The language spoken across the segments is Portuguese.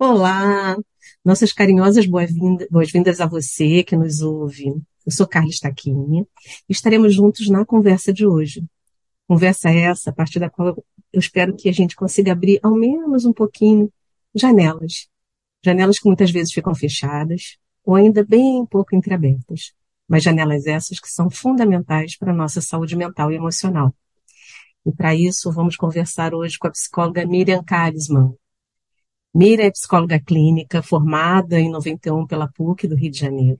Olá, nossas carinhosas boas-vindas boas a você que nos ouve. Eu sou Carla Stacchini e estaremos juntos na conversa de hoje. Conversa essa, a partir da qual eu espero que a gente consiga abrir ao menos um pouquinho janelas. Janelas que muitas vezes ficam fechadas ou ainda bem pouco entreabertas, mas janelas essas que são fundamentais para a nossa saúde mental e emocional. E para isso, vamos conversar hoje com a psicóloga Miriam Karisman. Miriam é psicóloga clínica, formada em 91 pela PUC do Rio de Janeiro.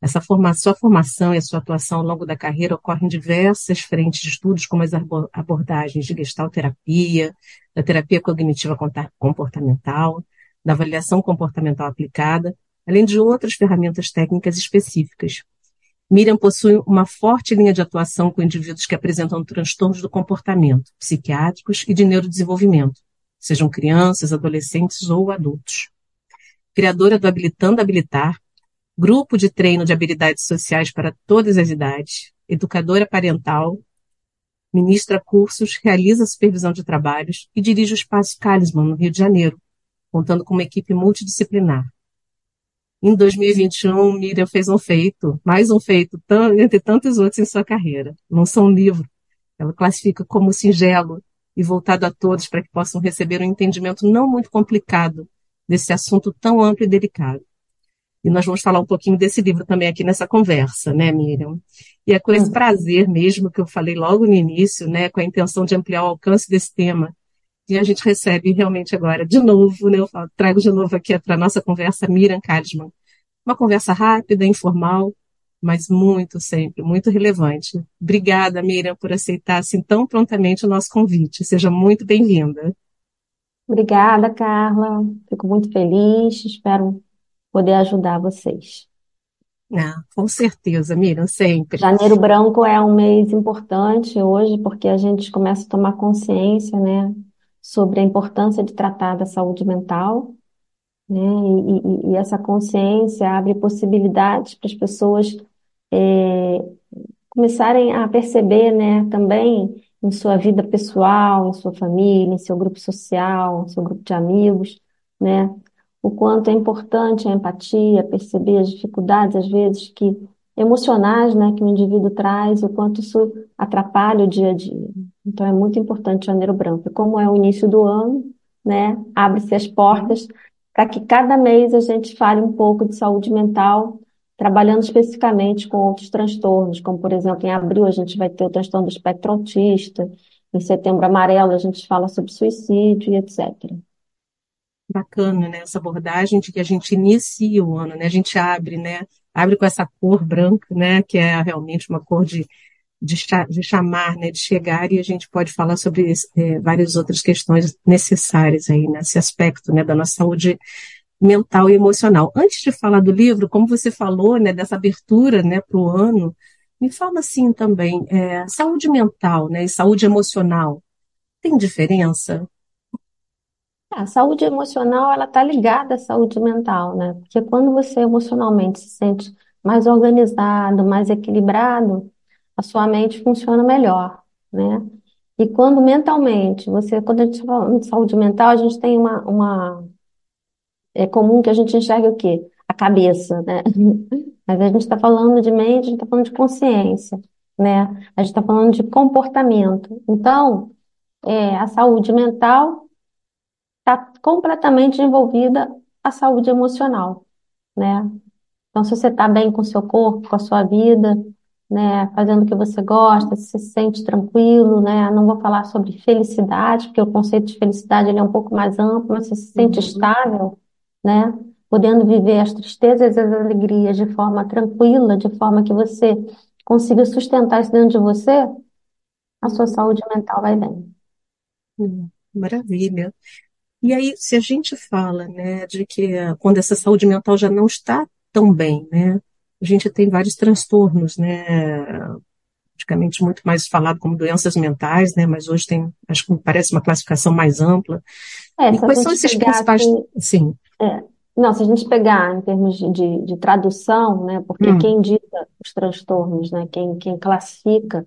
Essa formação, sua formação e a sua atuação ao longo da carreira ocorrem em diversas frentes de estudos, como as abordagens de gestalterapia, da terapia cognitiva comportamental, da avaliação comportamental aplicada, além de outras ferramentas técnicas específicas. Miriam possui uma forte linha de atuação com indivíduos que apresentam transtornos do comportamento, psiquiátricos e de neurodesenvolvimento, sejam crianças, adolescentes ou adultos. Criadora do Habilitando Habilitar, grupo de treino de habilidades sociais para todas as idades, educadora parental, ministra cursos, realiza supervisão de trabalhos e dirige o Espaço Calisman, no Rio de Janeiro, contando com uma equipe multidisciplinar. Em 2021, Miriam fez um feito, mais um feito, entre tantos outros em sua carreira. Lançou um livro. Ela classifica como singelo e voltado a todos para que possam receber um entendimento não muito complicado desse assunto tão amplo e delicado. E nós vamos falar um pouquinho desse livro também aqui nessa conversa, né, Miriam? E é com esse uhum. prazer mesmo que eu falei logo no início, né, com a intenção de ampliar o alcance desse tema, e a gente recebe realmente agora, de novo, né, eu trago de novo aqui para a nossa conversa Miriam Kalisman. Uma conversa rápida, informal, mas muito sempre, muito relevante. Obrigada, Miriam, por aceitar assim tão prontamente o nosso convite. Seja muito bem-vinda. Obrigada, Carla. Fico muito feliz, espero poder ajudar vocês. Ah, com certeza, Miriam, sempre. Janeiro Branco é um mês importante hoje, porque a gente começa a tomar consciência, né, sobre a importância de tratar da saúde mental, né, e, e, e essa consciência abre possibilidades para as pessoas é, começarem a perceber, né, também em sua vida pessoal, em sua família, em seu grupo social, em seu grupo de amigos, né, o quanto é importante a empatia, perceber as dificuldades, às vezes, que emocionais, né, que o indivíduo traz, o quanto isso atrapalha o dia a dia. Então, é muito importante o Janeiro Branco. E como é o início do ano, né, abre-se as portas para que cada mês a gente fale um pouco de saúde mental trabalhando especificamente com outros transtornos, como, por exemplo, em abril a gente vai ter o transtorno do espectro autista, em setembro amarelo a gente fala sobre suicídio e etc. Bacana, né, essa abordagem de que a gente inicia o ano, né, a gente abre, né, abre com essa cor branca, né, que é realmente uma cor de, de, de chamar, né, de chegar, e a gente pode falar sobre é, várias outras questões necessárias aí nesse aspecto, né, da nossa saúde mental e emocional. Antes de falar do livro, como você falou, né, dessa abertura, né, para o ano, me fala assim também, é, saúde mental, né, e saúde emocional, tem diferença? A saúde emocional, ela está ligada à saúde mental, né? Porque quando você emocionalmente se sente mais organizado, mais equilibrado, a sua mente funciona melhor, né? E quando mentalmente, você, quando a gente fala de saúde mental, a gente tem uma, uma é comum que a gente enxergue o quê? A cabeça, né? Mas a gente está falando de mente, a gente está falando de consciência, né? A gente está falando de comportamento. Então, é, a saúde mental está completamente envolvida a saúde emocional, né? Então, se você está bem com o seu corpo, com a sua vida, né, fazendo o que você gosta, se sente tranquilo, né? Não vou falar sobre felicidade, porque o conceito de felicidade ele é um pouco mais amplo, mas você se sente uhum. estável, né? Podendo viver as tristezas e as alegrias de forma tranquila, de forma que você consiga sustentar isso dentro de você, a sua saúde mental vai bem. Hum, maravilha. E aí, se a gente fala, né, de que quando essa saúde mental já não está tão bem, né, a gente tem vários transtornos, né, praticamente muito mais falado como doenças mentais, né, mas hoje tem, acho que parece uma classificação mais ampla. É, e quais são esses principais, sim. É, não, se a gente pegar em termos de, de, de tradução, né, porque hum. quem dita os transtornos, né, quem, quem classifica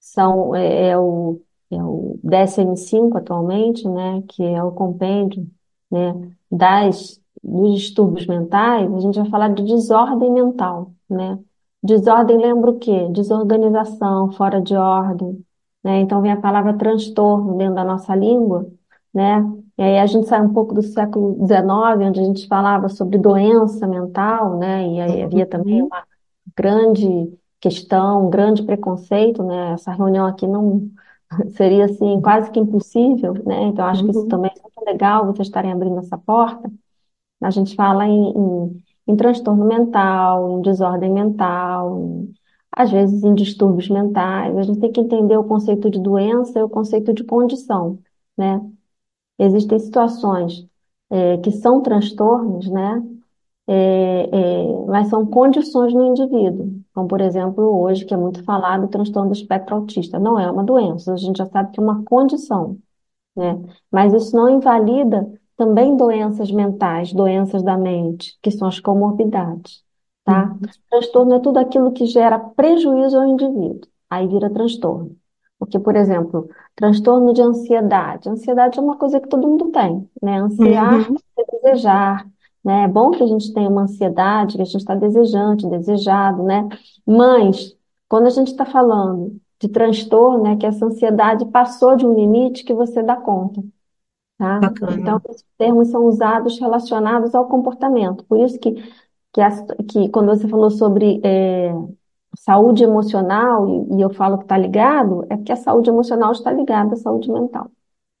são, é, é o, é o DSM-5 atualmente, né, que é o compêndio né, das, dos distúrbios mentais, a gente vai falar de desordem mental, né? Desordem lembra o quê? Desorganização, fora de ordem, né? Então vem a palavra transtorno dentro da nossa língua, né? E aí a gente sai um pouco do século XIX, onde a gente falava sobre doença mental, né? E aí havia também Uhum. uma grande questão, um grande preconceito, né? Essa reunião aqui não seria assim quase que impossível, né? Então acho que isso Uhum. também é muito legal vocês estarem abrindo essa porta. A gente fala em, em, em transtorno mental, em desordem mental, em- às vezes em distúrbios mentais. A gente tem que entender o conceito de doença e o conceito de condição, né? Existem situações eh, que são transtornos, né? É, é, mas são condições no indivíduo. Como, por exemplo, hoje, que é muito falado, o transtorno do espectro autista. Não é uma doença, a gente já sabe que é uma condição, né? Mas isso não invalida também doenças mentais, doenças da mente, que são as comorbidades, tá? Uhum. Transtorno é tudo aquilo que gera prejuízo ao indivíduo. Aí vira transtorno. Porque, por exemplo, transtorno de ansiedade. Ansiedade é uma coisa que todo mundo tem, né? Ansiar Uhum. é desejar, né? É bom que a gente tenha uma ansiedade, que a gente está desejante, desejado, né? Mas, quando a gente está falando de transtorno, é que essa ansiedade passou de um limite que você dá conta, tá? Então, esses termos são usados relacionados ao comportamento. Por isso que, que, que quando você falou sobre é, saúde emocional, e, e eu falo que está ligado, é porque a saúde emocional está ligada à saúde mental.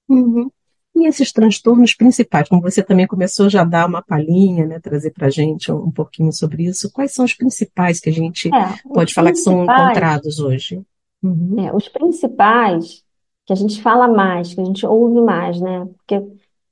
Uhum. E esses transtornos principais, como você também começou já a dar uma palhinha, né, trazer para a gente um, um pouquinho sobre isso, quais são os principais que a gente É, pode falar que são encontrados hoje? Uhum. É, os principais que a gente fala mais, que a gente ouve mais, né? Porque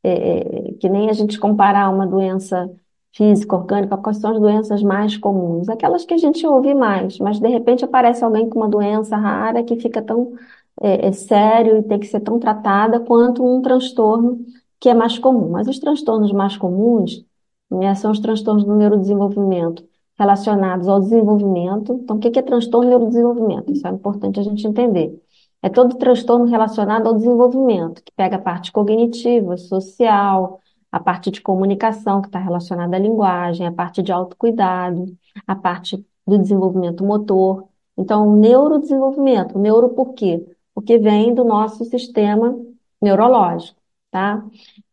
é, é, que nem a gente comparar uma doença física, orgânica, quais são as doenças mais comuns? Aquelas que a gente ouve mais, mas de repente aparece alguém com uma doença rara que fica tão é, é, sério e tem que ser tão tratada quanto um transtorno que é mais comum. Mas os transtornos mais comuns, né, são os transtornos do neurodesenvolvimento relacionados ao desenvolvimento. Então, o que que é transtorno do neurodesenvolvimento? Isso é importante a gente entender. É todo transtorno relacionado ao desenvolvimento, que pega a parte cognitiva, social, a parte de comunicação, que está relacionada à linguagem, a parte de autocuidado, a parte do desenvolvimento motor. Então, o neurodesenvolvimento, o neuro por quê? Porque vem do nosso sistema neurológico, tá?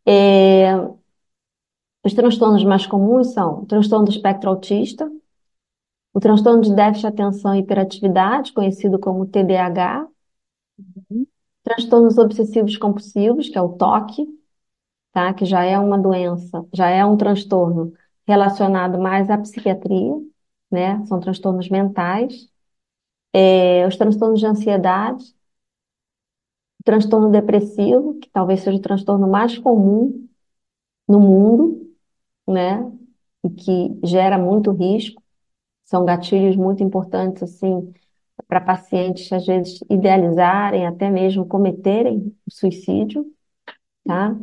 É, os transtornos mais comuns são o transtorno do espectro autista, o transtorno de déficit de atenção e hiperatividade, conhecido como TDAH, transtornos obsessivos compulsivos, que é o TOC, tá? Que já é uma doença, já é um transtorno relacionado mais à psiquiatria, né? São transtornos mentais. É, os transtornos de ansiedade, o transtorno depressivo, que talvez seja o transtorno mais comum no mundo, né? E que gera muito risco. São gatilhos muito importantes, assim, para pacientes, às vezes, idealizarem, até mesmo cometerem suicídio, tá?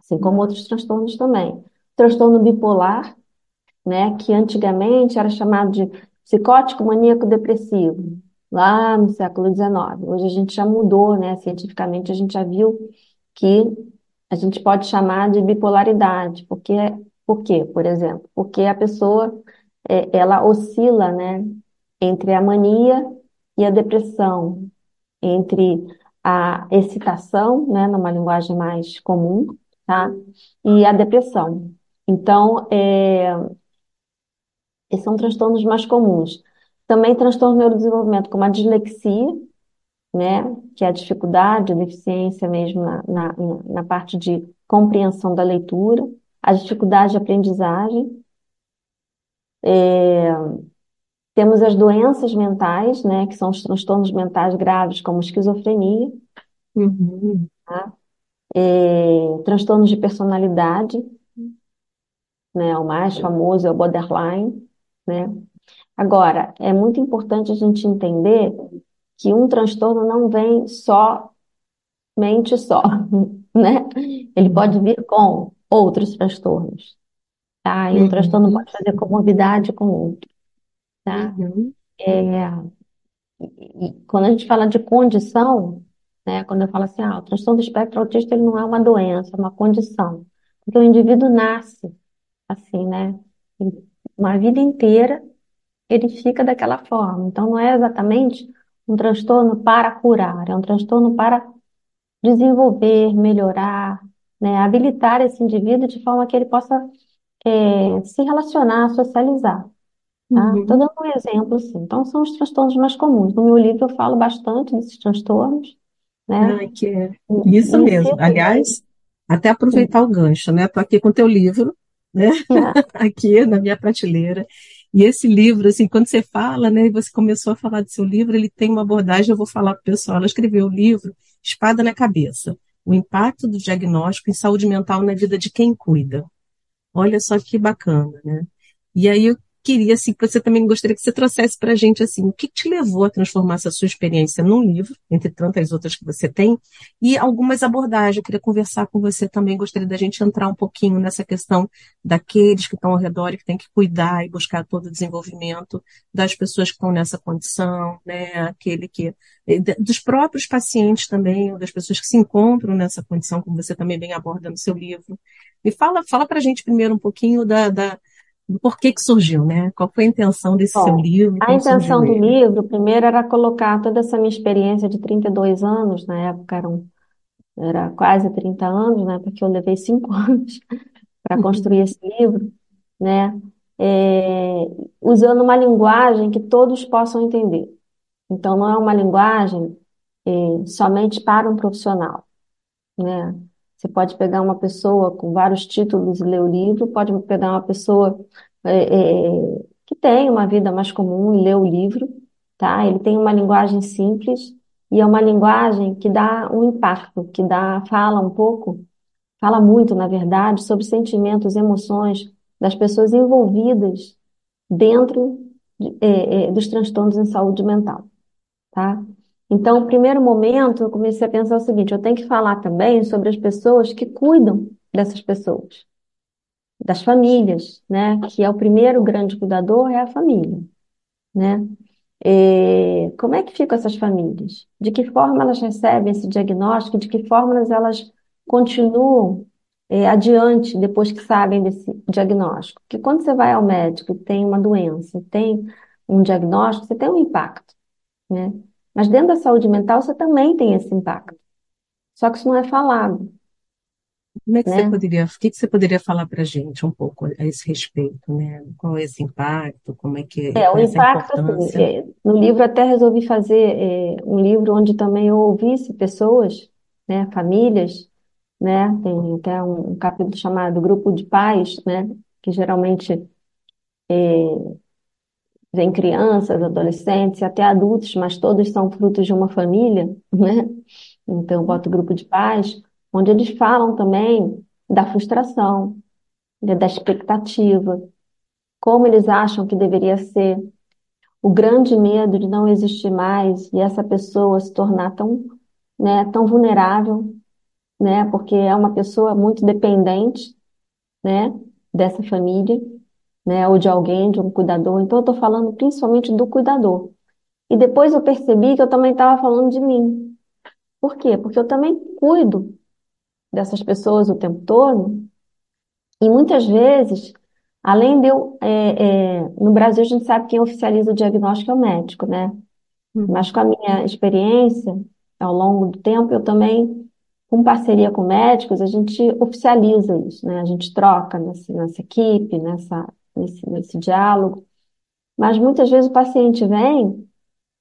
Assim como outros transtornos também. Transtorno bipolar, né, que antigamente era chamado de psicótico maníaco depressivo, lá no século XIX. Hoje a gente já mudou, né? Cientificamente a gente já viu que a gente pode chamar de bipolaridade, porque por quê, por exemplo? Porque a pessoa é, ela oscila, né, entre a mania e a depressão, entre a excitação, né, numa linguagem mais comum, tá? E a depressão. Então, é, esses são transtornos mais comuns. Também transtorno do neurodesenvolvimento, como a dislexia, né, que é a dificuldade, a deficiência mesmo na, na, na parte de compreensão da leitura, a dificuldade de aprendizagem. É, temos as doenças mentais, né, que são os transtornos mentais graves, como esquizofrenia, Uhum. tá? É, transtornos de personalidade, né, o mais famoso é o borderline, né? Agora, é muito importante a gente entender que um transtorno não vem somente só, né? Ele pode vir com outros transtornos, tá? E um transtorno Uhum. pode fazer comorbidade com outro, tá? Uhum. É, e, e quando a gente fala de condição, né? Quando eu falo assim, ah, o transtorno do espectro autista ele não é uma doença, é uma condição. Porque o indivíduo nasce assim, né? Uma vida inteira ele fica daquela forma. Então, não é exatamente um transtorno para curar, é um transtorno para desenvolver, melhorar, né? Habilitar esse indivíduo de forma que ele possa é, se relacionar, socializar. Tá? Estou Uhum. dando um exemplo, assim. Então, são os transtornos mais comuns. No meu livro, eu falo bastante desses transtornos, né? Ai, que é isso E mesmo. Aliás, até aproveitar o gancho, né? Estou aqui com o teu livro, né? Aqui na minha prateleira. E esse livro, assim, quando você fala, né, e você começou a falar do seu livro, ele tem uma abordagem, eu vou falar para o pessoal. Ela escreveu o livro Espada na Cabeça, o impacto do diagnóstico em saúde mental na vida de quem cuida. Olha só que bacana, né? E aí eu queria, assim, que você também gostaria que você trouxesse para a gente, assim, o que te levou a transformar essa sua experiência num livro, entre tantas outras que você tem, e algumas abordagens. Eu queria conversar com você também, gostaria da gente entrar um pouquinho nessa questão daqueles que estão ao redor e que tem que cuidar e buscar todo o desenvolvimento das pessoas que estão nessa condição, né? Aquele que dos próprios pacientes também, ou das pessoas que se encontram nessa condição, como você também bem aborda no seu livro. Me fala, fala para a gente primeiro um pouquinho da, da do porquê que surgiu, né? Qual foi a intenção desse seu Bom, livro, a intenção do ele? livro, primeiro, era colocar toda essa minha experiência de 32 anos, na época eram, era quase 30 anos, né? Porque eu levei cinco anos para construir esse livro, né? É, usando uma linguagem que todos possam entender. Então, não é uma linguagem é, somente para um profissional, né? Você pode pegar uma pessoa com vários títulos e ler o livro, pode pegar uma pessoa é, é, que tem uma vida mais comum e ler o livro, tá? Ele tem uma linguagem simples e é uma linguagem que dá um impacto, que dá, fala um pouco, fala muito, na verdade, sobre sentimentos, emoções das pessoas envolvidas dentro de- é, é, dos transtornos em saúde mental tá? Então, no primeiro momento, eu comecei a pensar o seguinte: eu tenho que falar também sobre as pessoas que cuidam dessas pessoas, das famílias, né? Que é o primeiro grande cuidador, é a família, né? É, como é que ficam essas famílias? De que forma elas recebem esse diagnóstico? De que forma elas continuam, é, adiante depois que sabem desse diagnóstico? Porque quando você vai ao médico e tem uma doença, e tem um diagnóstico, você tem um impacto né? Mas dentro da saúde mental você também tem esse impacto. Só que isso não é falado, Como é que você né? poderia, o que que você poderia falar para a gente um pouco a esse respeito, né? Qual é esse impacto? Como é que, e É, o é impacto, assim, é, no livro até resolvi fazer é, um livro onde também eu ouvisse pessoas, né, famílias, né? Tem até um, um capítulo chamado Grupo de Pais, né? Que geralmente vem crianças, adolescentes e até adultos, mas todos são frutos de uma família, né? Então, eu boto grupo de pais, onde eles falam também da frustração, né, da expectativa, como eles acham que deveria ser, o grande medo de não existir mais e essa pessoa se tornar tão, né, tão vulnerável, né, porque é uma pessoa muito dependente, né, dessa família, né, ou de alguém, de um cuidador. Então, eu estou falando principalmente do cuidador. E depois eu percebi que eu também estava falando de mim. Por quê? Porque eu também cuido dessas pessoas o tempo todo E muitas vezes, além de eu, é, é, no Brasil a gente sabe quem oficializa o diagnóstico é o médico, né? Mas Uhum. com a minha experiência, ao longo do tempo, eu também, com parceria com médicos, a gente oficializa isso, né? A gente troca nessa, nessa equipe, nessa, nesse, nesse diálogo. Mas muitas vezes o paciente vem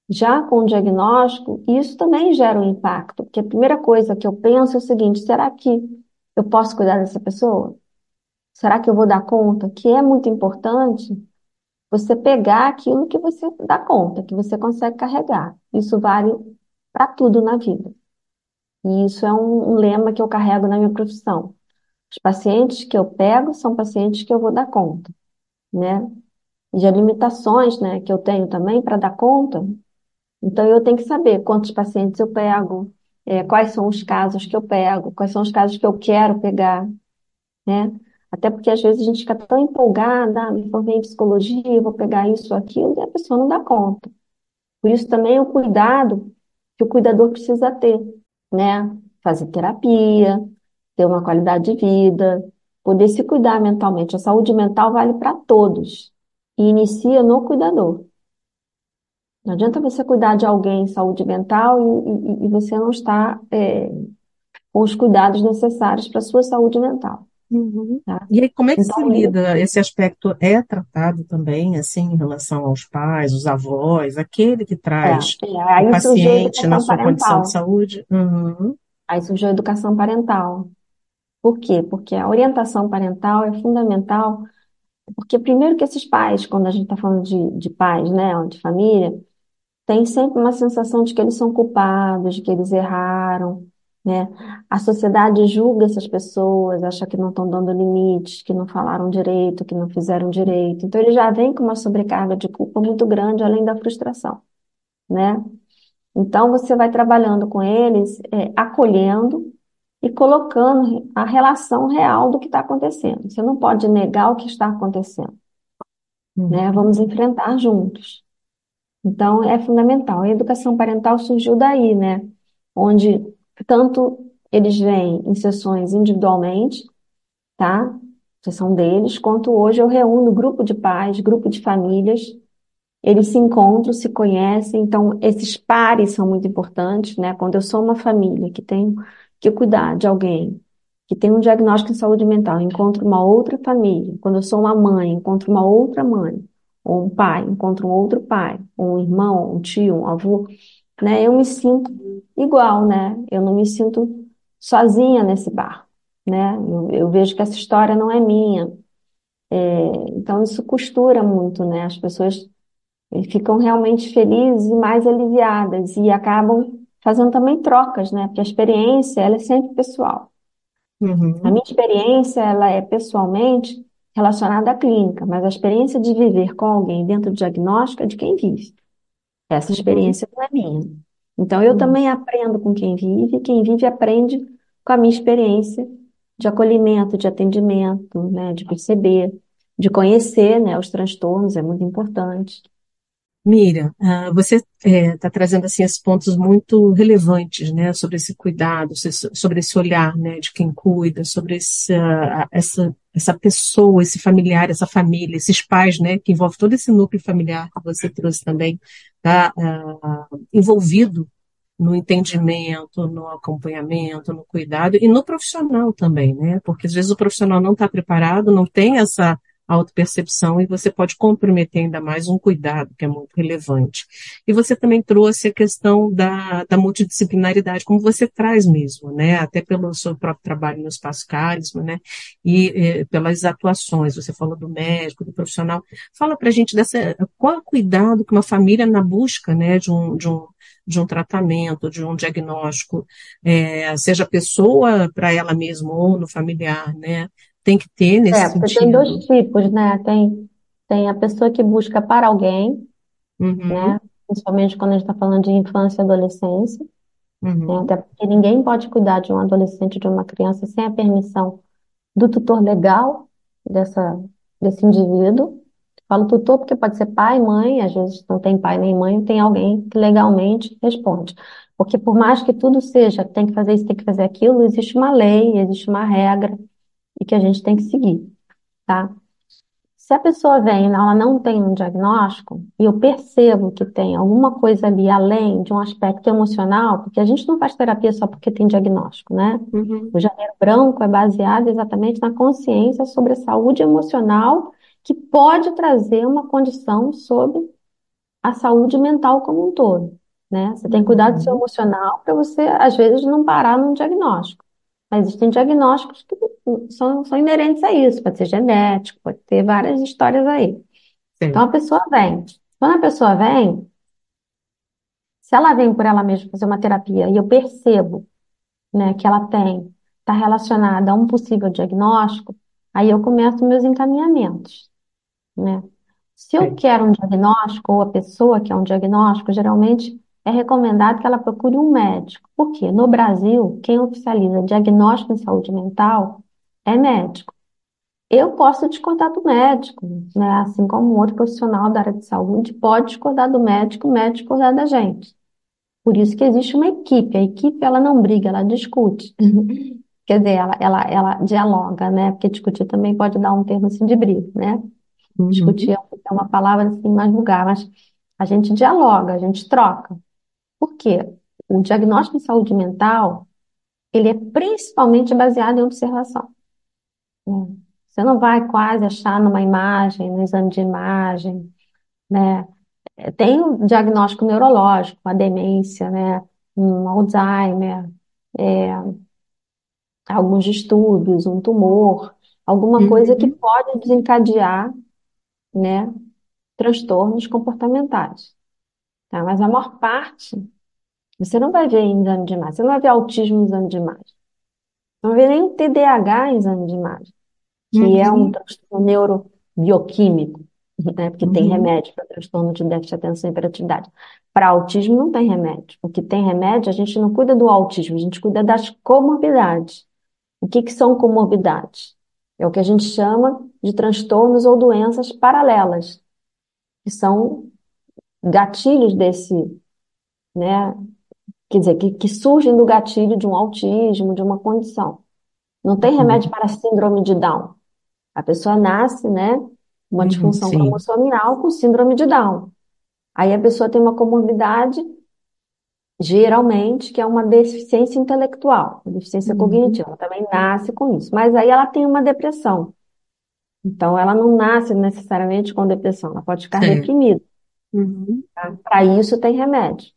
já com o diagnóstico e isso também gera um impacto, porque a primeira coisa que eu penso é o seguinte: será que eu posso cuidar dessa pessoa? Será que eu vou dar conta? Que é muito importante você pegar aquilo que você dá conta, que você consegue carregar. Isso vale para tudo na vida. E isso é um, um lema que eu carrego na minha profissão. Os pacientes que eu pego são pacientes que eu vou dar conta, né? E as limitações, né, que eu tenho também para dar conta. Então eu tenho que saber quantos pacientes eu pego, eh, quais são os casos que eu pego, quais são os casos que eu quero pegar né? Até porque às vezes a gente fica tão empolgada, ah, me formei em psicologia, vou pegar isso, aquilo, e a pessoa não dá conta. Por isso também o cuidado que o cuidador precisa ter, né? Fazer terapia, ter uma qualidade de vida, poder se cuidar mentalmente. A saúde mental vale para todos e inicia no cuidador. Não adianta você cuidar de alguém em saúde mental e, e, e você não está é, com os cuidados necessários para a sua saúde mental. Uhum. Tá? E aí, como é que então, se lida? Esse aspecto é tratado também, assim, em relação aos pais, os avós, aquele que traz é, é. o paciente na sua parental. condição de saúde? Uhum. Aí surgiu a educação parental. Por quê? Porque a orientação parental é fundamental, porque primeiro que esses pais, quando a gente está falando de, de pais, né, de família, tem sempre uma sensação de que eles são culpados, de que eles erraram, né? A sociedade julga essas pessoas, acha que não estão dando limites, que não falaram direito, que não fizeram direito. Então, ele já vem com uma sobrecarga de culpa muito grande, além da frustração, né? Então, você vai trabalhando com eles, é, acolhendo e colocando a relação real do que está acontecendo. Você não pode negar o que está acontecendo, uhum. né? Vamos enfrentar juntos. Então, é fundamental. A educação parental surgiu daí, né? Onde tanto eles vêm em sessões individualmente, tá? Sessão deles, quanto hoje eu reúno grupo de pais, grupo de famílias, eles se encontram, se conhecem, então esses pares são muito importantes, né? Quando eu sou uma família que tem que cuidar de alguém que tem um diagnóstico em saúde mental, encontro uma outra família. Quando eu sou uma mãe, encontro uma outra mãe, ou um pai, encontro um outro pai, ou um irmão, um tio, um avô, né? Eu me sinto igual, né? Eu não me sinto sozinha nesse bar, né? Eu, eu vejo que essa história não é minha. É, então isso costura muito, né? As pessoas ficam realmente felizes e mais aliviadas e acabam fazendo também trocas, né? Porque a experiência ela é sempre pessoal. Uhum. A minha experiência ela é pessoalmente relacionada à clínica, mas a experiência de viver com alguém dentro do diagnóstico é de quem vive. Essa uhum. experiência não é minha. Então, eu uhum. também aprendo com quem vive, e quem vive aprende com a minha experiência de acolhimento, de atendimento, né, de perceber, de conhecer, né, os transtornos, é muito importante. Mira, uh, você está é, tá trazendo assim esses pontos muito relevantes, né, sobre esse cuidado, sobre esse olhar, né, de quem cuida, sobre essa, essa, essa pessoa, esse familiar, essa família, esses pais, né, que envolve todo esse núcleo familiar que você trouxe também, tá, uh, envolvido no entendimento, no acompanhamento, no cuidado e no profissional também, né, porque às vezes o profissional não está preparado, não tem essa autopercepção e você pode comprometer ainda mais um cuidado que é muito relevante. E você também trouxe a questão da, da multidisciplinaridade, como você traz mesmo, né? Até pelo seu próprio trabalho no Espaço Carisma, né? E, e pelas atuações, você falou do médico, do profissional. Fala pra gente dessa, qual é o cuidado que uma família na busca, né, de um, de um de um tratamento, de um diagnóstico, é, seja pessoa para ela mesma ou no familiar, né? Tem que ter nesse É, porque tem dois tipos, né? Tem, tem a pessoa que busca para alguém, Uhum, né? Principalmente quando a gente está falando de infância e adolescência, né? uhum, Até porque ninguém pode cuidar de um adolescente, de uma criança, sem a permissão do tutor legal dessa, desse indivíduo. Falo tutor porque pode ser pai, mãe, às vezes não tem pai nem mãe, tem alguém que legalmente responde. Porque por mais que tudo seja, tem que fazer isso, tem que fazer aquilo, existe uma lei, existe uma regra, e que a gente tem que seguir, tá? Se a pessoa vem e ela não tem um diagnóstico, e eu percebo que tem alguma coisa ali além de um aspecto emocional, porque a gente não faz terapia só porque tem diagnóstico, né? uhum, O Janeiro Branco é baseado exatamente na consciência sobre a saúde emocional que pode trazer uma condição sobre a saúde mental como um todo, né? Você tem que cuidar do seu uhum, emocional para você, às vezes, não parar num diagnóstico. Mas existem diagnósticos que são, são inerentes a isso, pode ser genético, pode ter várias histórias aí. Então sim, a pessoa vem. Quando a pessoa vem, se ela vem por ela mesma fazer uma terapia e eu percebo, né, que ela tem, está relacionada a um possível diagnóstico, aí eu começo meus encaminhamentos, né? Se eu sim, quero um diagnóstico, ou a pessoa quer um diagnóstico, geralmente é recomendado que ela procure um médico. Por quê? No Brasil, quem oficializa diagnóstico em saúde mental é médico. Eu posso discordar do médico, né? Assim como um outro profissional da área de saúde pode discordar do médico, o médico discordar da gente. Por isso que existe uma equipe. A equipe, ela não briga, ela discute. quer dizer, ela, ela, ela dialoga, né? Porque discutir também pode dar um termo assim de briga, né? Discutir Uhum. é uma palavra assim mais vulgar, mas a gente dialoga, a gente troca. Por quê? O diagnóstico de saúde mental, ele é principalmente baseado em observação. né? Você não vai quase achar numa imagem, no exame de imagem, né? É, Tem o diagnóstico neurológico, a demência, né? Um Alzheimer, é, alguns distúrbios, um tumor, alguma coisa que Uhum. pode desencadear, né? Transtornos comportamentais, tá? Mas a maior parte, você não vai ver em exame de imagem, você não vai ver autismo em exame de imagem, não vai ver nem o TDAH em exame de imagem. que é um Uhum. transtorno neurobioquímico, né? Porque tem Uhum. remédio para transtorno de déficit de atenção e hiperatividade. Para autismo não tem remédio. O que tem remédio, a gente não cuida do autismo, a gente cuida das comorbidades. O que que são comorbidades? É o que a gente chama de transtornos ou doenças paralelas, que são gatilhos desse, né? Quer dizer, que, que surgem do gatilho de um autismo, de uma condição. Não tem remédio Uhum. para síndrome de Down. A pessoa nasce, né, uma Uhum. disfunção Sim. cromossomial com síndrome de Down. Aí a pessoa tem uma comorbidade, geralmente, que é uma deficiência intelectual, uma deficiência Uhum. cognitiva. Ela também nasce com isso. Mas aí ela tem uma depressão. Então ela não nasce necessariamente com depressão, ela pode ficar Certo. reprimida. Uhum. Tá? Para isso tem remédio.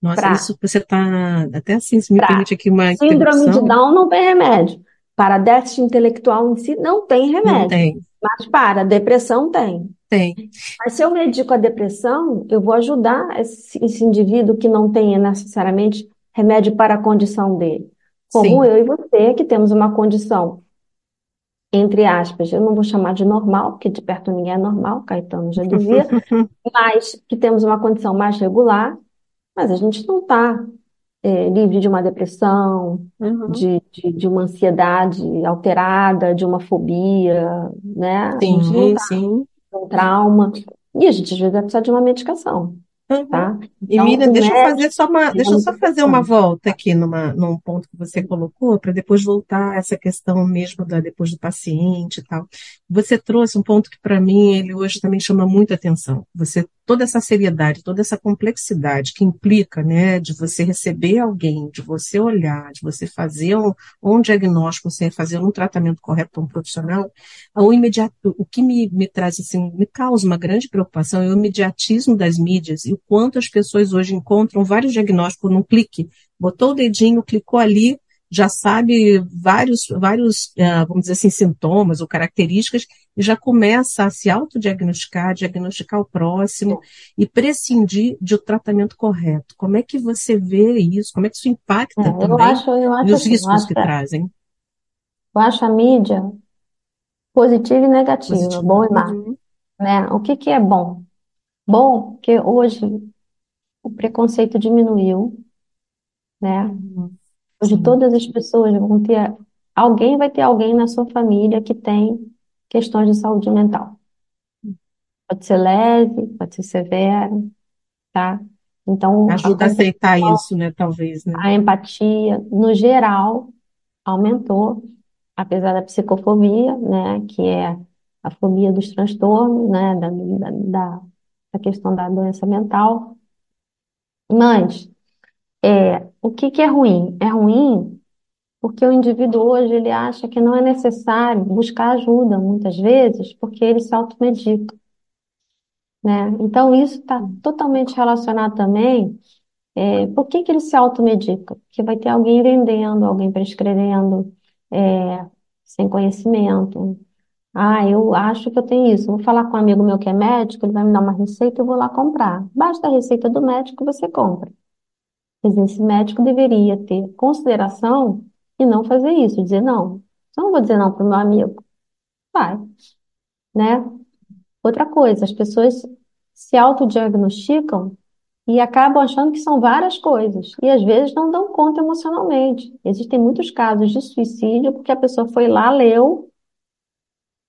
Nossa, Para isso você está até assim, se me para permite aqui uma síndrome de Down não tem remédio. Para déficit intelectual em si não tem não remédio. tem, Mas para depressão tem. tem. Mas se eu medico a depressão, eu vou ajudar esse, esse indivíduo que não tenha necessariamente remédio para a condição dele. Como Sim. eu e você, que temos uma condição, entre aspas, eu não vou chamar de normal, porque de perto ninguém é normal, Caetano já dizia, mas que temos uma condição mais regular, mas a gente não está livre de uma depressão, Uhum. de, de, de uma ansiedade alterada, de uma fobia, né? Sim, está sim. um trauma. E a gente às vezes vai precisar de uma medicação, Uhum. tá? E Então, Miriam, deixa eu fazer só uma, deixa só fazer uma volta aqui numa, num ponto que você colocou, para depois voltar a essa questão mesmo da depois do paciente e tal. Você trouxe um ponto que para mim ele hoje também chama muita atenção. Você toda essa seriedade, toda essa complexidade que implica, né, de você receber alguém, de você olhar, de você fazer um, um diagnóstico, você fazer um tratamento correto para um profissional, o imediato, o que me, me traz assim, me causa uma grande preocupação é o imediatismo das mídias e o quanto as pessoas hoje encontram vários diagnósticos num clique. Botou o dedinho, clicou ali, já sabe vários, vários, uh, vamos dizer assim, sintomas ou características e já começa a se autodiagnosticar, diagnosticar o próximo e prescindir de um tratamento correto. Como é que você vê isso? Como é que isso impacta É, também acho, eu acho nos assim, riscos acho que que, trazem? eu acho a mídia positiva e negativa, Positivo. bom e má, Uhum. né? O que que é bom? Bom, porque hoje o preconceito diminuiu, né? Uhum. Hoje Sim. todas as pessoas vão ter, alguém vai ter alguém na sua família que tem questões de saúde mental. Pode ser leve, pode ser severo, tá? Então, Ajuda a aceitar isso, né? Talvez, né? a empatia, no geral, aumentou, apesar da psicofobia, né? Que é a fobia dos transtornos, né? Da, da, da, da questão da doença mental. Mas, é, o que que é ruim? É ruim porque o indivíduo hoje ele acha que não é necessário buscar ajuda, muitas vezes, porque ele se automedica, né? Então, isso está totalmente relacionado também. É, por que que ele se automedica? Porque vai ter alguém vendendo, alguém prescrevendo, é, sem conhecimento. Ah, eu acho que eu tenho isso. Vou falar com um amigo meu que é médico, ele vai me dar uma receita, eu vou lá comprar. Basta a receita do médico, você compra. Quer dizer, esse médico deveria ter consideração e não fazer isso, dizer não. Eu não vou dizer não para o meu amigo. Vai, né? Outra coisa, as pessoas se autodiagnosticam e acabam achando que são várias coisas. E às vezes não dão conta emocionalmente. Existem muitos casos de suicídio porque a pessoa foi lá, leu,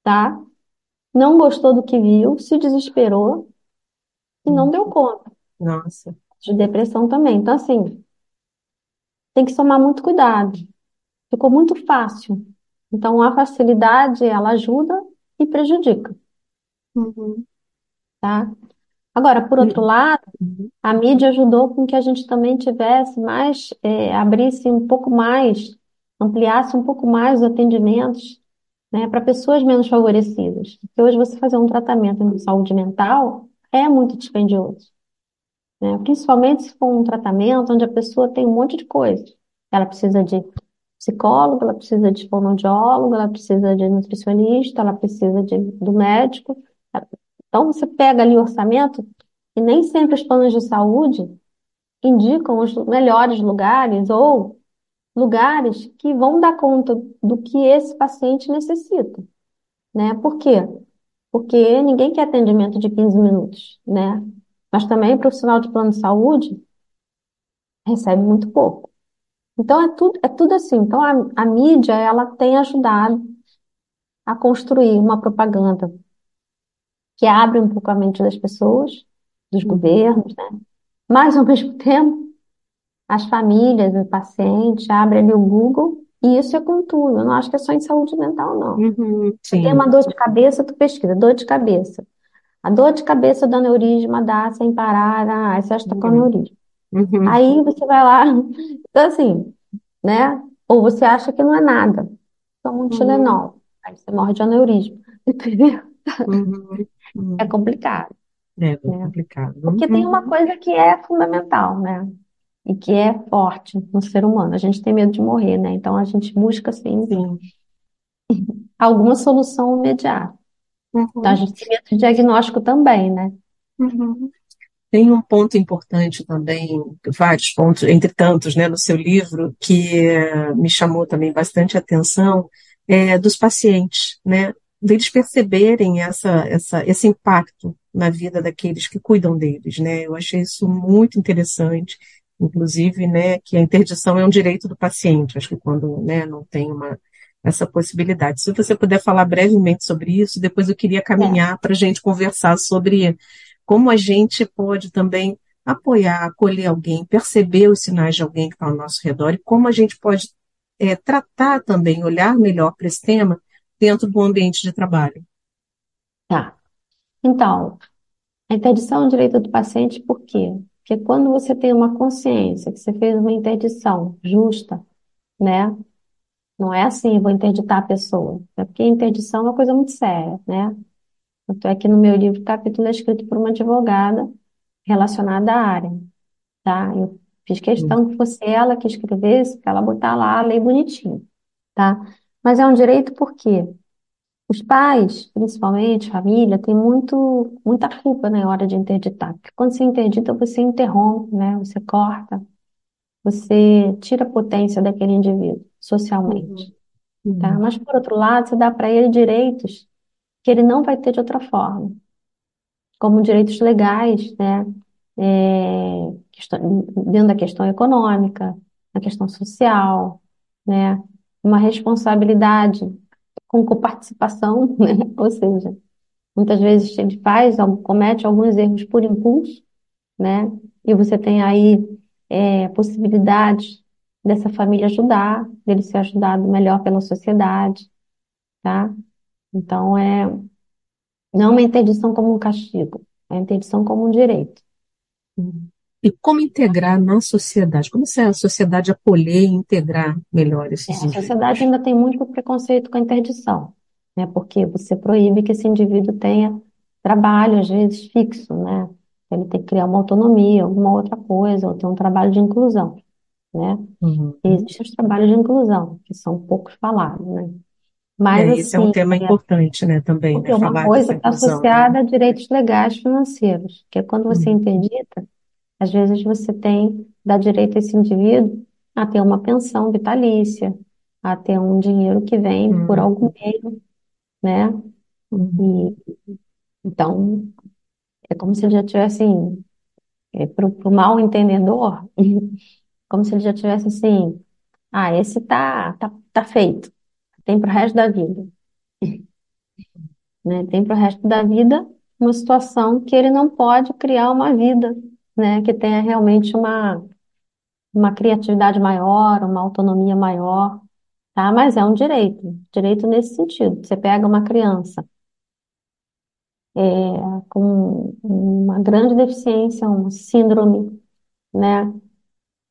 tá? Não gostou do que viu, se desesperou e não deu conta. Nossa. De depressão também. Então, assim, tem que tomar muito cuidado. ficou muito fácil. Então, a facilidade, ela ajuda e prejudica, Uhum. tá? Agora, por outro lado, Uhum. a mídia ajudou com que a gente também tivesse mais, é, abrisse um pouco mais, ampliasse um pouco mais os atendimentos, né, para pessoas menos favorecidas. Porque hoje você fazer um tratamento em saúde mental é muito dispendioso, né? Principalmente se for um tratamento onde a pessoa tem um monte de coisa. Ela precisa de psicólogo, ela precisa de fonoaudiólogo, ela precisa de nutricionista, ela precisa de, do médico. Então, você pega ali o orçamento e nem sempre os planos de saúde indicam os melhores lugares ou lugares que vão dar conta do que esse paciente necessita, né? Por quê? Porque ninguém quer atendimento de 15 minutos, né? Mas também o profissional de plano de saúde recebe muito pouco. Então, é tudo, é tudo assim. Então, a, a mídia, ela tem ajudado a construir uma propaganda que abre um pouco a mente das pessoas, dos Uhum. governos, né? Mas, ao mesmo tempo, as famílias, o paciente, abre ali o Google e isso é com tudo. Eu não acho que é só em saúde mental, não. Uhum. Tem Sim. uma dor de cabeça, tu pesquisa, dor de cabeça. A dor de cabeça do aneurisma dá sem parar, ah, você acha que tá com Uhum. aneurisma. Uhum. Aí você vai lá, então assim, né? Ou você acha que não é nada. Toma um Uhum. Tilenol. Aí você morre de aneurisma. Entendeu? Uhum. É Uhum. complicado, É bem né? complicado. Porque tem uma Uhum. coisa que é fundamental, né? E que é forte no ser humano. A gente tem medo de morrer, né? Então a gente busca, assim, Sim. alguma solução imediata. Então a Uhum. gente tem diagnóstico também, né? Uhum. Tem um ponto importante também, vários pontos, entre tantos, né, no seu livro, que eh, me chamou também bastante atenção, é dos pacientes, né, deles perceberem essa, essa, esse impacto na vida daqueles que cuidam deles, né. Eu achei isso muito interessante, inclusive, né, que a interdição é um direito do paciente. Acho que quando, né, não tem uma essa possibilidade. Se você puder falar brevemente sobre isso, depois eu queria É. caminhar para a gente conversar sobre como a gente pode também apoiar, acolher alguém, perceber os sinais de alguém que está ao nosso redor e como a gente pode é, tratar também, olhar melhor para esse tema dentro do ambiente de trabalho. Tá. Então, a interdição é um direito do paciente, por quê? Porque quando você tem uma consciência que você fez uma interdição justa, né? Não é assim, vou interditar a pessoa. É porque interdição é uma coisa muito séria, né? Tanto é que no meu livro, o capítulo é escrito por uma advogada relacionada à área, tá? Eu fiz questão que fosse ela que escrevesse, para ela botar lá a lei bonitinho, tá? Mas é um direito porque os pais, principalmente, família, tem muito, muita culpa na hora de interditar. Porque quando você interdita, você interrompe, né? Você corta, você tira a potência daquele indivíduo, socialmente, tá? Mas, por outro lado, você dá para ele direitos que ele não vai ter de outra forma, como direitos legais, né? É, questão- dentro da questão econômica, na questão social, né? Uma responsabilidade com coparticipação, né? Ou seja, muitas vezes ele faz, al- comete alguns erros por impulso, né? E você tem aí é, possibilidades dessa família ajudar, dele ser ajudado melhor pela sociedade, tá? Então, é, não é uma interdição como um castigo, é uma interdição como um direito. E como integrar na sociedade? Como se a sociedade acolher e integrar melhor É, esses a indivíduos? sociedade ainda tem muito preconceito com a interdição, né? Porque você proíbe que esse indivíduo tenha trabalho, às vezes, fixo, né? Ele tem que criar uma autonomia, alguma outra coisa, ou ter um trabalho de inclusão, né? Uhum. E existem os trabalhos de inclusão, que são poucos falados, né? É, Mas, esse é um assim, tema é, importante, né, também, porque né, uma coisa está inclusão, né? associada a direitos legais financeiros, que é quando você Uhum. interdita, às vezes você tem, dá direito a esse indivíduo a ter uma pensão vitalícia, a ter um dinheiro que vem por Uhum. algum meio, né? Uhum. E, então, é como se ele já tivesse, assim, é, para o mal entendedor, como se ele já tivesse assim, ah, esse tá, tá, tá feito, tem pro resto da vida, né? Tem pro resto da vida uma situação que ele não pode criar uma vida, né? Que tenha realmente uma, uma criatividade maior, uma autonomia maior, tá? Mas é um direito, direito nesse sentido. Você pega uma criança é, com uma grande deficiência, uma síndrome, né?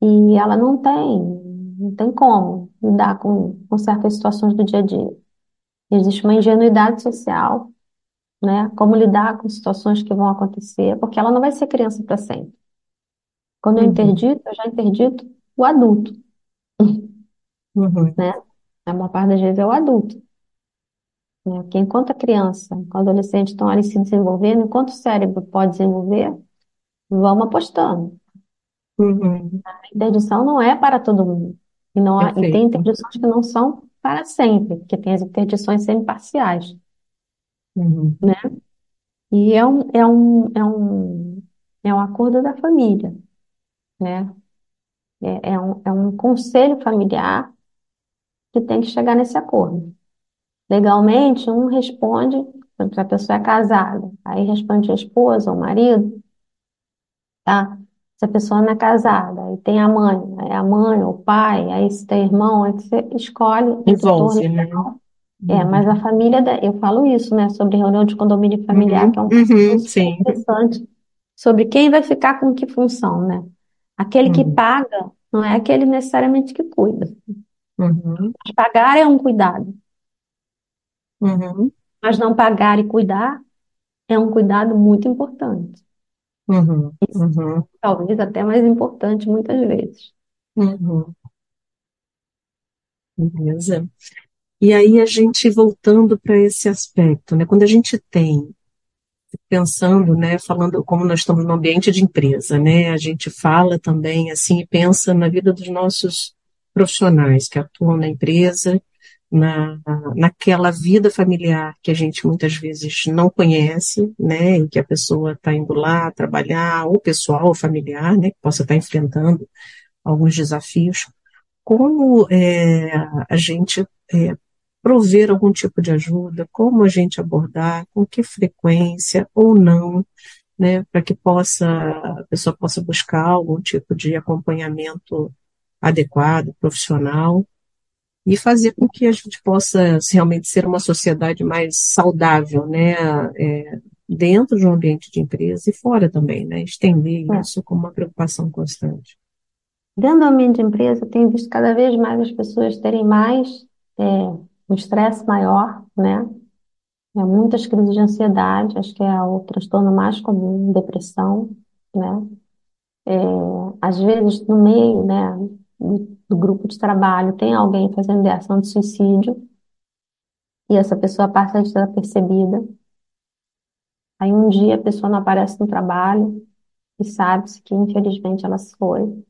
E ela não tem, não tem como lidar com, com certas situações do dia a dia. Existe uma ingenuidade social, né? Como lidar com situações que vão acontecer, porque ela não vai ser criança para sempre. Quando eu Uhum, interdito, eu já interdito o adulto, uhum, né? A maior parte das vezes é o adulto, né? Porque enquanto a criança, o adolescente estão ali se desenvolvendo, enquanto o cérebro pode desenvolver, vamos apostando. Uhum. A interdição não é para todo mundo. E, não há- e tem interdições que não são para sempre, porque tem as interdições semi-parciais, Uhum, né? E é um, é um, é um, é um acordo da família, né? É, é um, é um conselho familiar que tem que chegar nesse acordo. Legalmente, um responde, se a pessoa é casada, aí responde a esposa ou o marido, tá? Se a pessoa não é casada, aí tem a mãe, aí a mãe o pai, aí se tem irmão, aí você escolhe Envolve, né? É, mas Uhum, a família, da- eu falo isso, né, sobre reunião de condomínio familiar, uhum, que é um uhum, sim. interessante, sobre quem vai ficar com que função, né? Aquele que Uhum, paga não é aquele necessariamente que cuida. uhum, Mas pagar é um cuidado, uhum, mas não pagar e cuidar é um cuidado muito importante. Uhum, uhum, Talvez até mais importante muitas vezes. uhum. Beleza. E aí a gente voltando para esse aspecto, né? Quando a gente tem, pensando, né, falando como nós estamos no ambiente de empresa, né? A gente fala também assim e pensa na vida dos nossos profissionais que atuam na empresa, na, naquela vida familiar que a gente muitas vezes não conhece, né? E que a pessoa está indo lá trabalhar, ou pessoal ou familiar, né? Que possa estar enfrentando alguns desafios. Como é, a gente é, prover algum tipo de ajuda, como a gente abordar, com que frequência ou não, né, para que possa a pessoa possa buscar algum tipo de acompanhamento adequado, profissional, e fazer com que a gente possa realmente ser uma sociedade mais saudável, né, é, dentro de um ambiente de empresa e fora também, né, estender É. isso como uma preocupação constante. Dentro do ambiente de empresa, eu tenho visto cada vez mais as pessoas terem mais é, um estresse maior, né? É, muitas crises de ansiedade, acho que é o transtorno mais comum, depressão, né? É, às vezes, no meio, né, do, do grupo de trabalho, tem alguém fazendo ação de suicídio e essa pessoa passa desapercebida. Aí um dia a pessoa não aparece no trabalho e sabe-se que, infelizmente, ela se foi.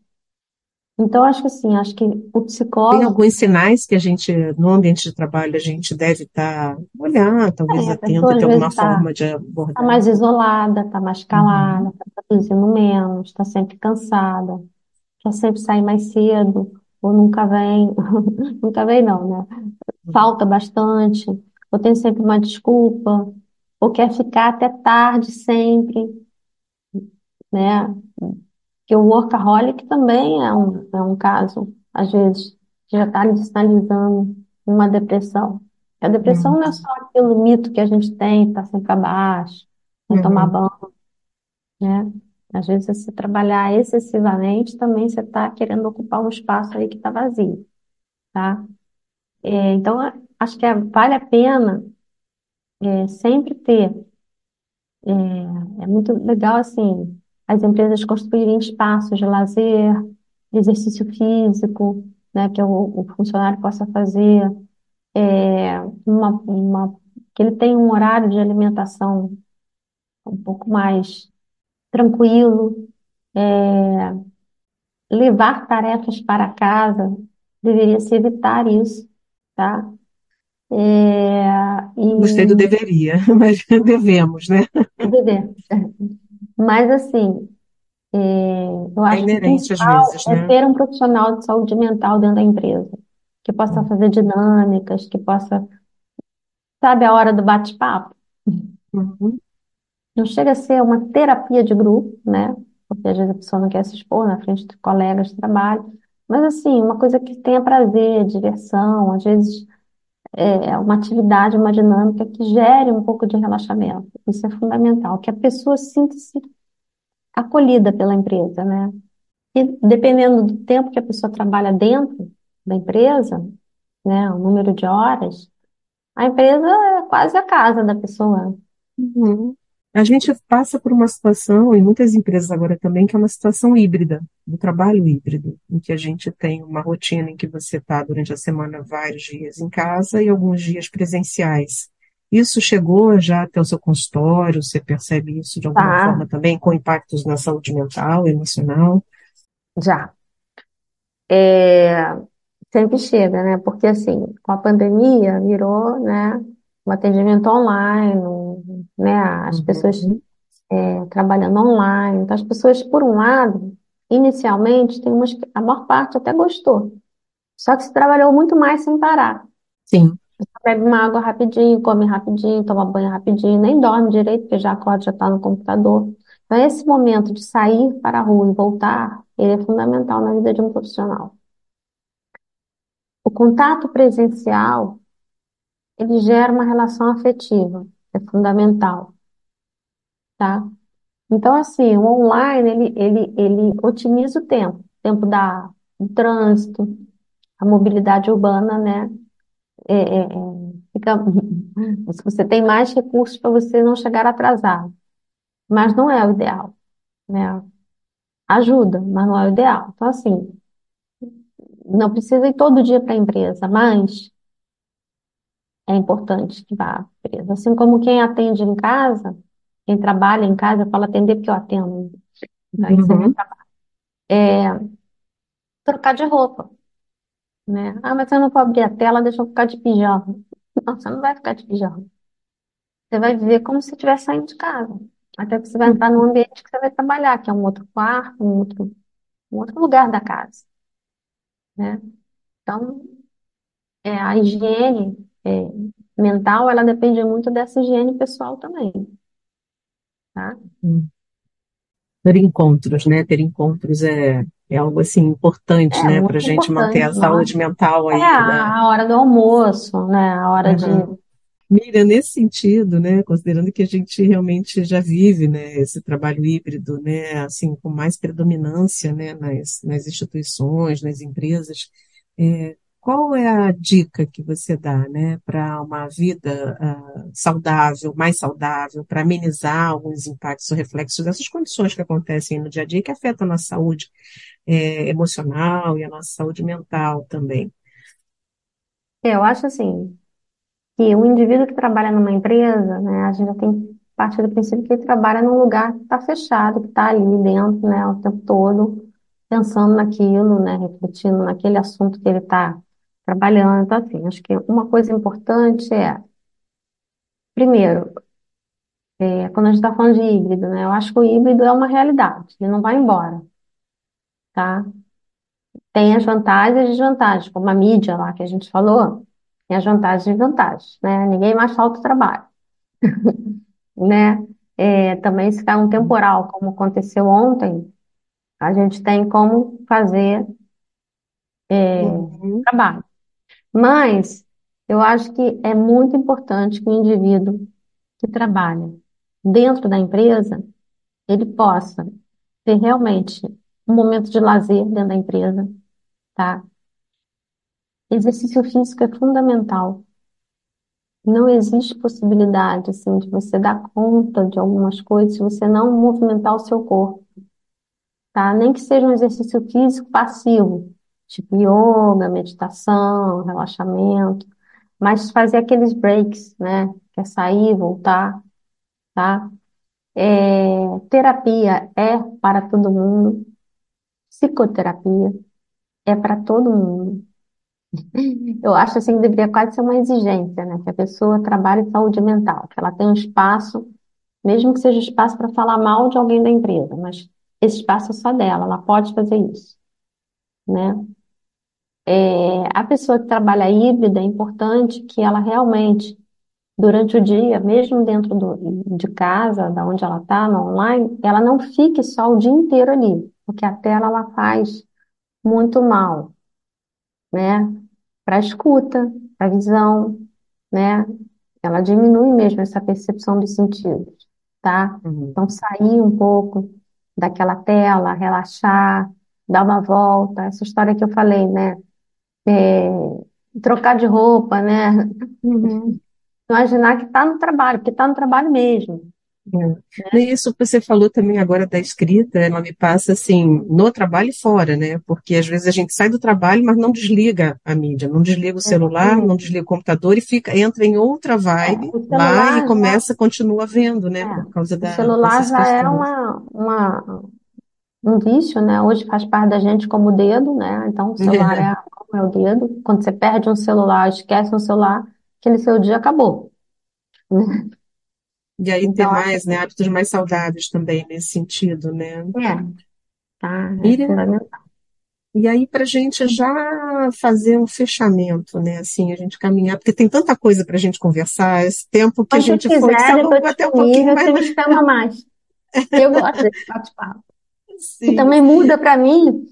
Então, acho que assim, acho que o Tem psicólogo, alguns sinais que a gente, no ambiente de trabalho, a gente deve estar, olhar, talvez é, a atento, e vezes alguma está forma de tá abordar. mais isolada, está mais calada, Uhum, está produzindo menos, está sempre cansada, quer sempre sair mais cedo, ou nunca vem, nunca vem não, né? Falta bastante, ou tem sempre uma desculpa, ou quer ficar até tarde sempre, né? Que o workaholic também é um, é um caso, às vezes, que já está sinalizando uma depressão. A depressão uhum, não é só aquele mito que a gente tem, estar sempre abaixo, tomar uhum, banho, né? Às vezes, se você trabalhar excessivamente, também você está querendo ocupar um espaço aí que está vazio, tá? É, então, acho que vale a pena é, sempre ter. É, é muito legal, assim, as empresas construírem espaços de lazer, de exercício físico, né, que o, o funcionário possa fazer, é, uma, uma, que ele tenha um horário de alimentação um pouco mais tranquilo, é, levar tarefas para casa, deveria se evitar isso, tá? É, Gostei do e deveria, mas devemos, né? viver. Mas assim, é, eu É acho que o inerente às principal vezes, é né? ter um profissional de saúde mental dentro da empresa, que possa fazer dinâmicas, que possa, sabe, a hora do bate-papo. Uhum, Não chega a ser uma terapia de grupo, né? Porque às vezes a pessoa não quer se expor na frente de colegas de trabalho, Mas assim, uma coisa que tenha prazer, diversão, às vezes é uma atividade, uma dinâmica que gere um pouco de relaxamento. Isso é fundamental, que a pessoa sinta-se acolhida pela empresa, né? E dependendo do tempo que a pessoa trabalha dentro da empresa, né, o número de horas, a empresa é quase a casa da pessoa. Uhum. A gente passa por uma situação, em muitas empresas agora também, que é uma situação híbrida, do trabalho híbrido, em que a gente tem uma rotina em que você está durante a semana vários dias em casa e alguns dias presenciais. Isso chegou já até o seu consultório? Você percebe isso de alguma Tá, forma também, com impactos na saúde mental, emocional? já. É, sempre chega, né? Porque assim, com a pandemia virou, né, um atendimento online, né, as pessoas Uhum. é, trabalhando online. Então, as pessoas, por um lado, inicialmente, tem umas que a maior parte até gostou. Só que se trabalhou muito mais sem parar. Sim. Bebe uma água rapidinho, come rapidinho, toma banho rapidinho, nem dorme direito, porque já acorda, já está no computador. Então, esse momento de sair para a rua e voltar, ele é fundamental na vida de um profissional. O contato presencial, ele gera uma relação afetiva, é fundamental, tá? Então, assim, o online, ele, ele, ele otimiza o tempo, o tempo da, do trânsito, a mobilidade urbana, né? É, é, é, fica, você tem mais recursos para você não chegar atrasado, mas não é o ideal, né? Ajuda, mas não é o ideal. Então, assim, não precisa ir todo dia para a empresa, mas é importante que vá à empresa. Assim como quem atende em casa, quem trabalha em casa, eu falo atender porque eu atendo, então, isso é meu Uhum. trabalho. É trocar de roupa, né? Ah, mas eu não vou abrir a tela, deixa eu ficar de pijama. Não, você não vai ficar de pijama. Você vai viver como se estivesse saindo de casa. Até que você vai entrar no ambiente que você vai trabalhar, que é um outro quarto, um outro, um outro lugar da casa, né? Então, é, a higiene, é, mental, ela depende muito dessa higiene pessoal também, tá? Ter encontros, né? Ter encontros é, é algo assim importante, É né? Para a gente manter a saúde nossa. mental É aí da. a, a hora do almoço, né? A hora de... Aham. Miriam, nesse sentido, né, considerando que a gente realmente já vive, né, esse trabalho híbrido, né, assim, com mais predominância, né, nas, nas instituições, nas empresas, é, qual é a dica que você dá, né, para uma vida ah, saudável, mais saudável, para amenizar alguns impactos ou reflexos dessas condições que acontecem no dia a dia e que afetam a nossa saúde é, emocional e a nossa saúde mental também? É, Eu acho assim, que o indivíduo que trabalha numa empresa, né? A gente já tem que partir do princípio que ele trabalha num lugar que está fechado, que está ali dentro, né? O tempo todo, pensando naquilo, né? Refletindo naquele assunto que ele está trabalhando. Então, assim, acho que uma coisa importante é, primeiro, é, quando a gente está falando de híbrido, né? Eu acho que o híbrido é uma realidade, ele não vai embora, tá? Tem as vantagens e desvantagens, como a mídia lá que a gente falou, tem as vantagens e desvantagens, né? Ninguém mais falta o trabalho, né? É, também se cair um temporal, como aconteceu ontem, a gente tem como fazer Uhum, trabalho. Mas eu acho que é muito importante que o indivíduo que trabalha dentro da empresa, ele possa ter realmente um momento de lazer dentro da empresa, tá? Exercício físico é fundamental. Não existe possibilidade, assim, de você dar conta de algumas coisas se você não movimentar o seu corpo, tá? Nem que seja um exercício físico passivo, tipo yoga, meditação, relaxamento, mas fazer aqueles breaks, né? Que é sair, voltar, tá? É, terapia é para todo mundo, psicoterapia é para todo mundo. Eu acho assim que deveria quase ser uma exigência, né? Que a pessoa trabalhe saúde mental, que ela tenha um espaço, mesmo que seja espaço para falar mal de alguém da empresa, mas esse espaço é só dela, ela pode fazer isso, né? É, a pessoa que trabalha híbrida é importante que ela realmente, durante o dia, mesmo dentro do, de casa, da onde ela está, no online, ela não fique só o dia inteiro ali, porque a tela ela faz muito mal, né? Para a escuta, para a visão, né? Ela diminui mesmo essa percepção dos sentidos, tá? Uhum. Então, sair um pouco daquela tela, relaxar, dar uma volta, essa história que eu falei, né? É, trocar de roupa, né? Uhum. Imaginar que está no trabalho, porque está no trabalho mesmo. É. Isso que você falou também agora da escrita, ela me passa assim, no trabalho e fora, né? Porque às vezes a gente sai do trabalho, mas não desliga a mídia, não desliga o celular, não desliga o computador e fica, entra em outra vibe É, lá e já- começa, continua vendo, né? É, Por causa o da, celular dessas já é questões. uma, uma, um vício, né? Hoje faz parte da gente como o dedo, né? Então, o celular é é o dedo. Quando você perde um celular, esquece um celular, aquele seu dia acabou. E aí ter Então, mais, né, hábitos mais saudáveis também nesse sentido, né? é, tá? É fundamental. E aí, para gente já fazer um fechamento, né? Assim, a gente caminhar, porque tem tanta coisa para a gente conversar, esse tempo que a gente quiser, foi, estou até um pouquinho mais. você me chama mais. Eu gosto desse bate-papo. E também muda para mim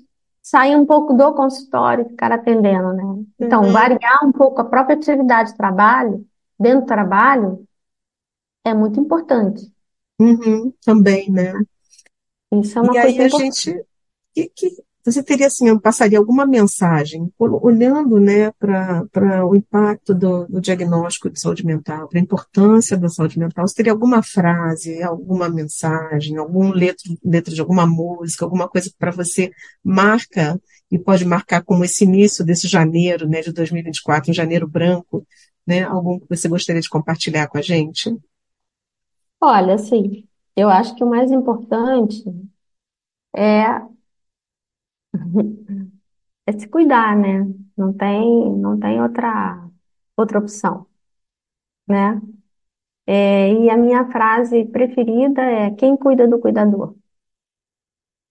sair um pouco do consultório e ficar atendendo, né? Então, Uhum. variar um pouco a própria atividade de trabalho, dentro do trabalho, é muito importante. Uhum, também, né? Isso é uma E coisa aí a importante. gente, que, que você teria assim, eu passaria alguma mensagem, ol- olhando, né, para para o impacto do, do diagnóstico de saúde mental, para a importância da saúde mental, você teria alguma frase, alguma mensagem, algum letra, letra de alguma música, alguma coisa que para você marca e pode marcar como esse início desse janeiro, né, de 2024, um janeiro branco, né, algum que você gostaria de compartilhar com a gente? Olha, assim, eu acho que o mais importante é, é se cuidar, né? Não tem, não tem outra, outra opção, né? É, e a minha frase preferida é quem cuida do cuidador,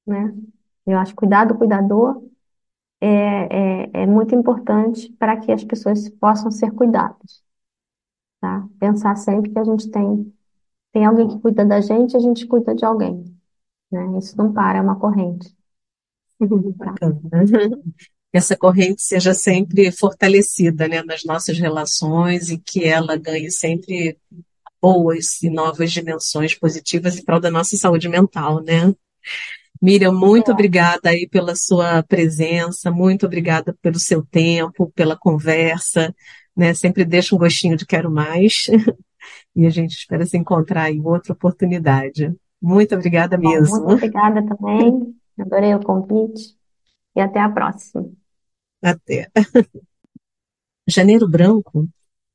né? Eu acho que cuidar do cuidador é, é, é muito importante para que as pessoas possam ser cuidadas, tá? Pensar sempre que a gente tem, tem alguém que cuida da gente, a gente cuida de alguém, né? Isso não para, é uma corrente? Bacana. Que essa corrente seja sempre fortalecida, né, nas nossas relações e que ela ganhe sempre boas e novas dimensões positivas em prol da nossa saúde mental, né? Miriam, muito obrigada aí pela sua presença, muito obrigada pelo seu tempo, pela conversa, né? Sempre deixa um gostinho de quero mais e a gente espera se encontrar em outra oportunidade. Muito obrigada Bom, muito mesmo. obrigada também, adorei o convite e até a próxima. Até. Janeiro Branco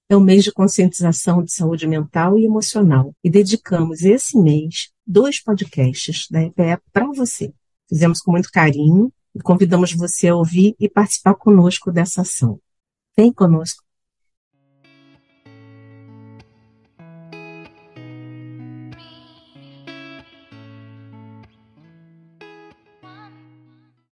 é o mês de conscientização de saúde mental e emocional e dedicamos esse mês dois podcasts da EPE para você. Fizemos com muito carinho e convidamos você a ouvir e participar conosco dessa ação. Vem conosco